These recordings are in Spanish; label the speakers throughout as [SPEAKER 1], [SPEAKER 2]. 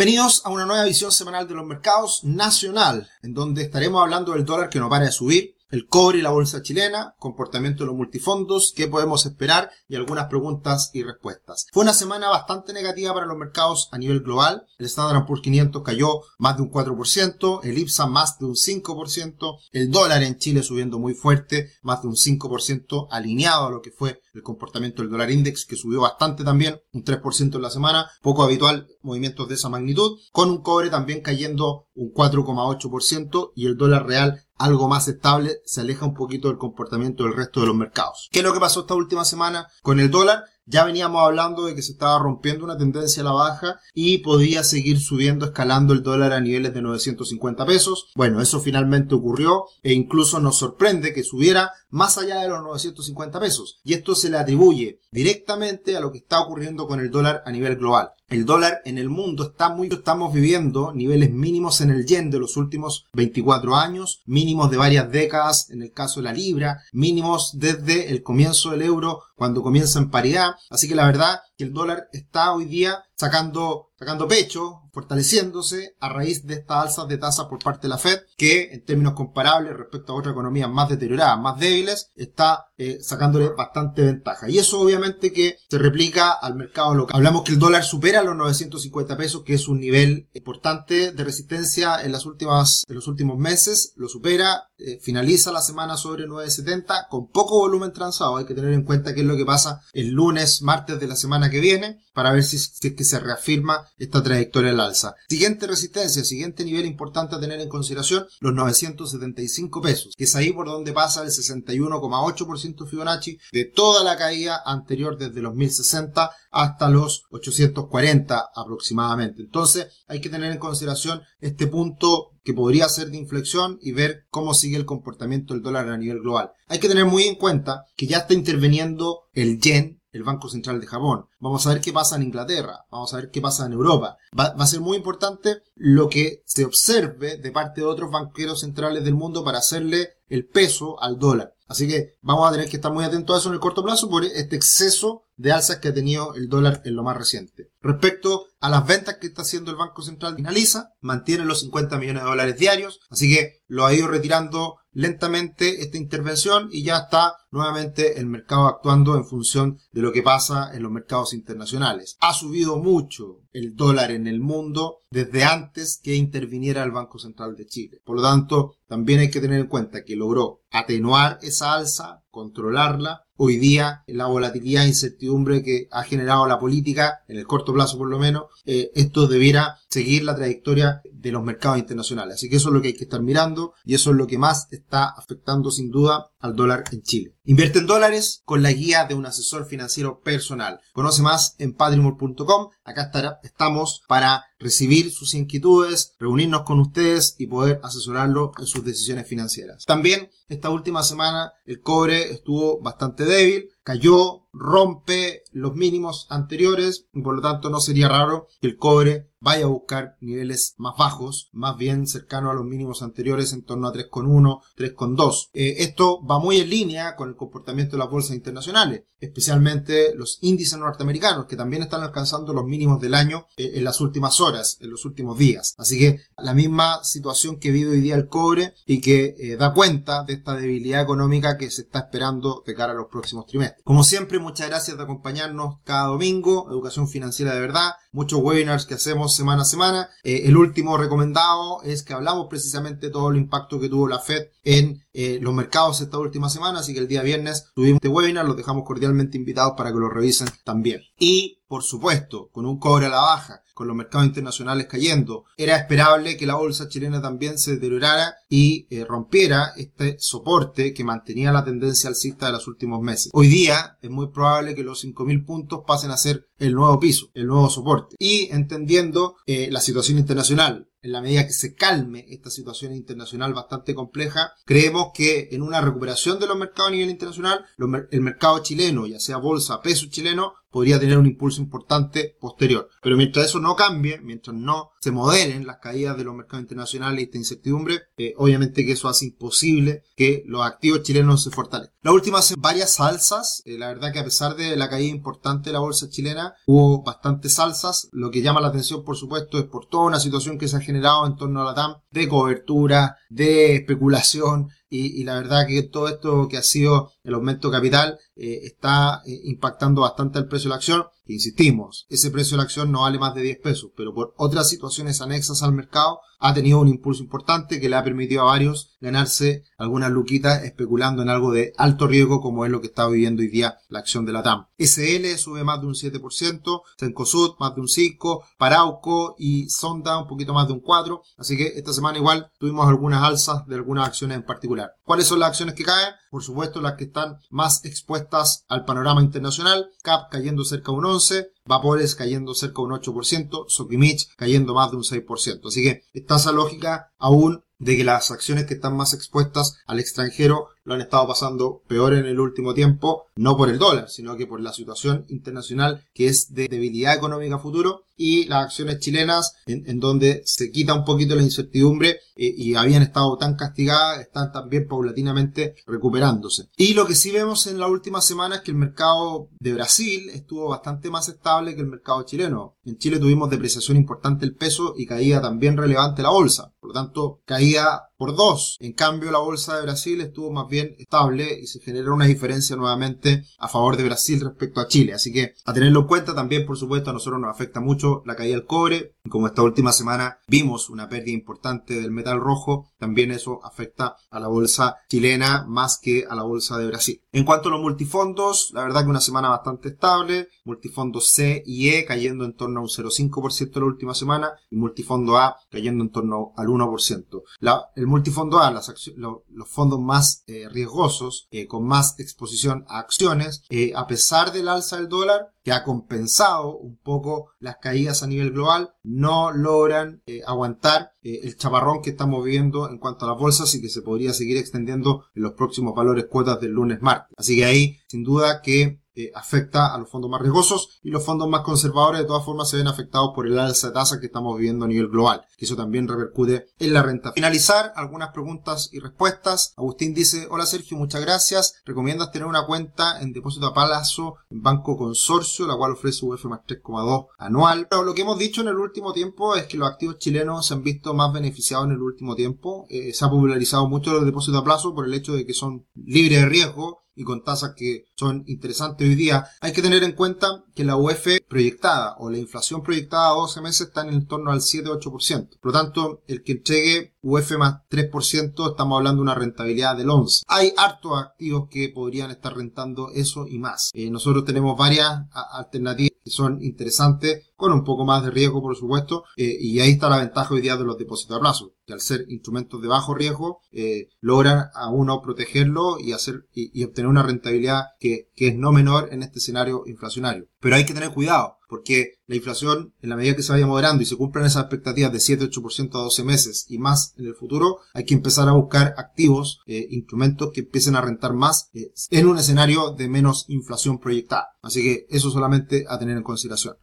[SPEAKER 1] Bienvenidos a una nueva visión semanal de los mercados nacional, en donde estaremos hablando del dólar que no para de subir, el cobre y la bolsa chilena, comportamiento de los multifondos, qué podemos esperar y algunas preguntas y respuestas. Fue una semana bastante negativa para los mercados a nivel global. El Standard Poor's 500 cayó más de un 4%, el IPSA más de un 5%, el dólar en Chile subiendo muy fuerte, más de un 5% alineado a lo que fue el comportamiento del dólar index que subió bastante también, un 3% en la semana, poco habitual movimientos de esa magnitud, con un cobre también cayendo un 4,8% y el dólar real algo más estable, se aleja un poquito del comportamiento del resto de los mercados. ¿Qué es lo que pasó esta última semana con el dólar? Ya veníamos hablando de que se estaba rompiendo una tendencia a la baja y podía seguir subiendo, escalando el dólar a niveles de 950 pesos. Bueno, eso finalmente ocurrió e incluso nos sorprende que subiera más allá de los 950 pesos. Y esto se le atribuye directamente a lo que está ocurriendo con el dólar a nivel global. El dólar en el mundo está muy, estamos viviendo niveles mínimos en el yen de los últimos 24 años, mínimos de varias décadas en el caso de la libra, mínimos desde el comienzo del euro cuando comienza en paridad. Así que la verdad que el dólar está hoy día sacando, sacando pecho, fortaleciéndose a raíz de estas alzas de tasas por parte de la Fed, que en términos comparables respecto a otras economías más deterioradas, más débiles, está eh, sacándole bastante ventaja. Y eso obviamente que se replica al mercado local. Hablamos que el dólar supera los 950 pesos, que es un nivel importante de resistencia en las últimas, en los últimos meses, lo supera, eh, finaliza la semana sobre 970 con poco volumen transado. Hay que tener en cuenta qué es lo que pasa el lunes, martes de la semana que viene para ver si, es que se reafirma esta trayectoria al alza. Siguiente resistencia, siguiente nivel importante a tener en consideración, los 975 pesos, que es ahí por donde pasa el 61,8% Fibonacci de toda la caída anterior desde los 1060 hasta los 840 aproximadamente. Entonces hay que tener en consideración este punto que podría ser de inflexión y ver cómo sigue el comportamiento del dólar a nivel global. Hay que tener muy en cuenta que ya está interviniendo el yen el Banco Central de Japón. Vamos a ver qué pasa en Inglaterra. Vamos a ver qué pasa en Europa. Va, a ser muy importante lo que se observe de parte de otros banqueros centrales del mundo para hacerle el peso al dólar. Así que vamos a tener que estar muy atentos a eso en el corto plazo por este exceso de alzas que ha tenido el dólar en lo más reciente. Respecto a las ventas que está haciendo el Banco Central, finaliza, mantiene los 50 millones de dólares diarios, así que lo ha ido retirando lentamente esta intervención y ya está nuevamente el mercado actuando en función de lo que pasa en los mercados internacionales. Ha subido mucho el dólar en el mundo desde antes que interviniera el Banco Central de Chile. Por lo tanto, también hay que tener en cuenta que logró atenuar esa alza, controlarla. Hoy día, la volatilidad e incertidumbre que ha generado la política, en el corto plazo por lo menos, eh, esto debiera seguir la trayectoria de los mercados internacionales. Así que eso es lo que hay que estar mirando y eso es lo que más está afectando sin duda al dólar en Chile. Invierte en dólares con la guía de un asesor financiero personal. Conoce más en patrimor.com. Acá estamos para recibir sus inquietudes, reunirnos con ustedes y poder asesorarlo en sus decisiones financieras. También esta última semana el cobre estuvo bastante débil, cayó, rompe los mínimos anteriores y por lo tanto no sería raro que el cobre vaya a buscar niveles más bajos, más bien cercanos a los mínimos anteriores en torno a 3,1, 3,2. Eh, esto va muy en línea con el comportamiento de las bolsas internacionales, especialmente los índices norteamericanos que también están alcanzando los mínimos del año eh, en las últimas horas, en los últimos días. Así que la misma situación que vive hoy día el cobre y que eh, da cuenta de esta debilidad económica que se está esperando de cara a los próximos trimestres. Como siempre, muchas gracias de acompañarnos cada domingo, Educación Financiera de Verdad, muchos webinars que hacemos semana a semana. Eh, el último recomendado es que hablamos precisamente de todo el impacto que tuvo la Fed en eh, los mercados esta última semana, así que el día viernes tuvimos este webinar, los dejamos cordialmente invitados para que lo revisen también. Y, por supuesto, con un cobre a la baja, con los mercados internacionales cayendo, era esperable que la bolsa chilena también se deteriorara y eh, rompiera este soporte que mantenía la tendencia alcista de los últimos meses. Hoy día es muy probable que los 5.000 puntos pasen a ser el nuevo piso, el nuevo soporte. Y entendiendo eh, la situación internacional, en la medida que se calme esta situación internacional bastante compleja, creemos que en una recuperación de los mercados a nivel internacional, el mercado chileno, ya sea bolsa, peso chileno, podría tener un impulso importante posterior. Pero mientras eso no cambie, mientras no se moderen las caídas de los mercados internacionales y esta incertidumbre, eh, obviamente que eso hace imposible que los activos chilenos se fortalezcan. La última varias alzas, eh, la verdad que a pesar de la caída importante de la bolsa chilena, hubo bastantes alzas. Lo que llama la atención, por supuesto, es por toda una situación que se ha generado en torno a la TAM de cobertura, de especulación y, la verdad que todo esto que ha sido el aumento capital eh, está eh, impactando bastante el precio de la acción. Insistimos, ese precio de la acción no vale más de 10 pesos, pero por otras situaciones anexas al mercado ha tenido un impulso importante que le ha permitido a varios ganarse algunas luquitas especulando en algo de alto riesgo como es lo que está viviendo hoy día la acción de la TAM. SL sube más de un 7%, Cencosud más de un 5%, Parauco y Sonda un poquito más de un 4%, así que esta semana igual tuvimos algunas alzas de algunas acciones en particular. ¿Cuáles son las acciones que caen? Por supuesto las que están más expuestas al panorama internacional, CAP cayendo cerca de un 11%, Vapores cayendo cerca de un 8%, Sokimich cayendo más de un 6%. Así que está esa lógica aún de que las acciones que están más expuestas al extranjero lo han estado pasando peor en el último tiempo, no por el dólar, sino que por la situación internacional que es de debilidad económica futuro y las acciones chilenas en, donde se quita un poquito la incertidumbre eh, y habían estado tan castigadas, están también paulatinamente recuperándose. Y lo que sí vemos en la última semana es que el mercado de Brasil estuvo bastante más estable que el mercado chileno. En Chile tuvimos depreciación importante el peso y caía también relevante la bolsa. Por lo tanto, caía por dos. En cambio, la bolsa de Brasil estuvo más bien estable y se generó una diferencia nuevamente a favor de Brasil respecto a Chile. Así que a tenerlo en cuenta también, por supuesto, a nosotros nos afecta mucho la caída del cobre. Como esta última semana vimos una pérdida importante del metal rojo, también eso afecta a la bolsa chilena más que a la bolsa de Brasil. En cuanto a los multifondos, la verdad que una semana bastante estable. Multifondos C y E cayendo en torno a un 0,5% la última semana y multifondo A cayendo en torno al 1%. La, el multifondo A, los fondos más eh, riesgosos, eh, con más exposición a acciones, eh, a pesar del alza del dólar, que ha compensado un poco las caídas a nivel global, no logran aguantar el chaparrón que estamos viendo en cuanto a las bolsas y que se podría seguir extendiendo en los próximos valores cuotas del lunes martes. Así que ahí, sin duda que eh, afecta a los fondos más riesgosos y los fondos más conservadores de todas formas se ven afectados por el alza de tasa que estamos viviendo a nivel global, que eso también repercute en la renta. Finalizar, algunas preguntas y respuestas. Agustín dice, hola Sergio, muchas gracias. ¿Recomiendas tener una cuenta en depósito a plazo en Banco Consorcio, la cual ofrece UF más 3,2 anual? Pero lo que hemos dicho en el último tiempo es que los activos chilenos se han visto más beneficiados en el último tiempo. Eh, se ha popularizado mucho los depósitos a plazo por el hecho de que son libres de riesgo y con tasas que son interesantes hoy día, hay que tener en cuenta que la UF proyectada o la inflación proyectada a 12 meses está en el torno al 7-8%. Por lo tanto, el que entregue UF más 3%, estamos hablando de una rentabilidad del 11. Hay hartos activos que podrían estar rentando eso y más. Eh, nosotros tenemos varias alternativas que son interesantes, con un poco más de riesgo, por supuesto, eh, y ahí está la ventaja hoy día de los depósitos a plazo, que al ser instrumentos de bajo riesgo, eh, logran a uno protegerlo y hacer y, obtener una rentabilidad que, que es no menor en este escenario inflacionario. Pero hay que tener cuidado, porque la inflación, en la medida que se vaya moderando y se cumplan esas expectativas de 7-8% a 12 meses y más en el futuro, hay que empezar a buscar activos, eh, instrumentos que empiecen a rentar más eh, en un escenario de menos inflación proyectada. Así que eso solamente a tener en consideración.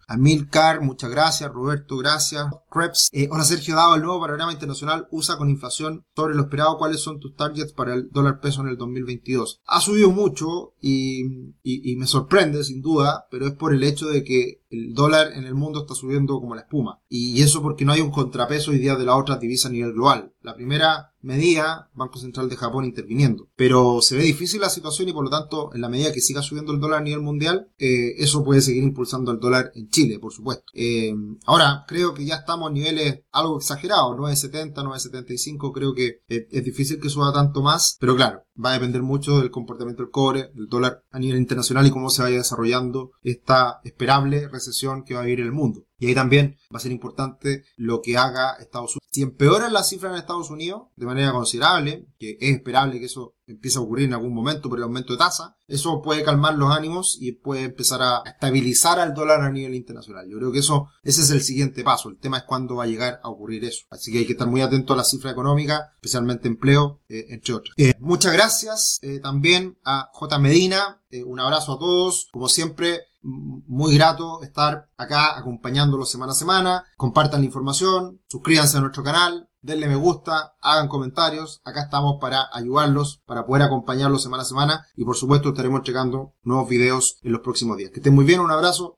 [SPEAKER 1] Muchas gracias. Roberto, gracias. Krebs, eh, hola Sergio, dado el nuevo panorama internacional, usa con inflación sobre lo esperado, ¿cuáles son tus targets para el dólar peso en el 2022? Ha subido mucho y, y me sorprende sin duda, pero es por el hecho de que el dólar en el mundo está subiendo como la espuma. Y eso porque no hay un contrapeso hoy día de la otra divisa a nivel global. La primera medida, Banco Central de Japón interviniendo. Pero se ve difícil la situación y por lo tanto, en la medida que siga subiendo el dólar a nivel mundial, eh, eso puede seguir impulsando el dólar en Chile, por supuesto. Eh, ahora, creo que ya estamos a niveles algo exagerados, 9.70, 9.75, creo que es, difícil que suba tanto más, pero claro, va a depender mucho del comportamiento del cobre, del dólar a nivel internacional y cómo se vaya desarrollando esta esperable recesión que va a vivir el mundo. Y ahí también va a ser importante lo que haga Estados Unidos. Si empeoran las cifras en Estados Unidos de manera considerable, que es esperable que eso empiece a ocurrir en algún momento por el aumento de tasa, eso puede calmar los ánimos y puede empezar a estabilizar al dólar a nivel internacional. Yo creo que eso, ese es el siguiente paso. El tema es cuándo va a llegar a ocurrir eso. Así que hay que estar muy atento a la cifra económica, especialmente empleo, eh, entre otros. Eh, muchas gracias eh, también a J. Medina. un abrazo a todos. Como siempre, muy grato estar acá acompañándolo semana a semana. Compartan la información, suscríbanse a nuestro canal, denle me gusta, hagan comentarios. Acá estamos para ayudarlos, para poder acompañarlos semana a semana y por supuesto estaremos entregando nuevos videos en los próximos días. Que estén muy bien, un abrazo.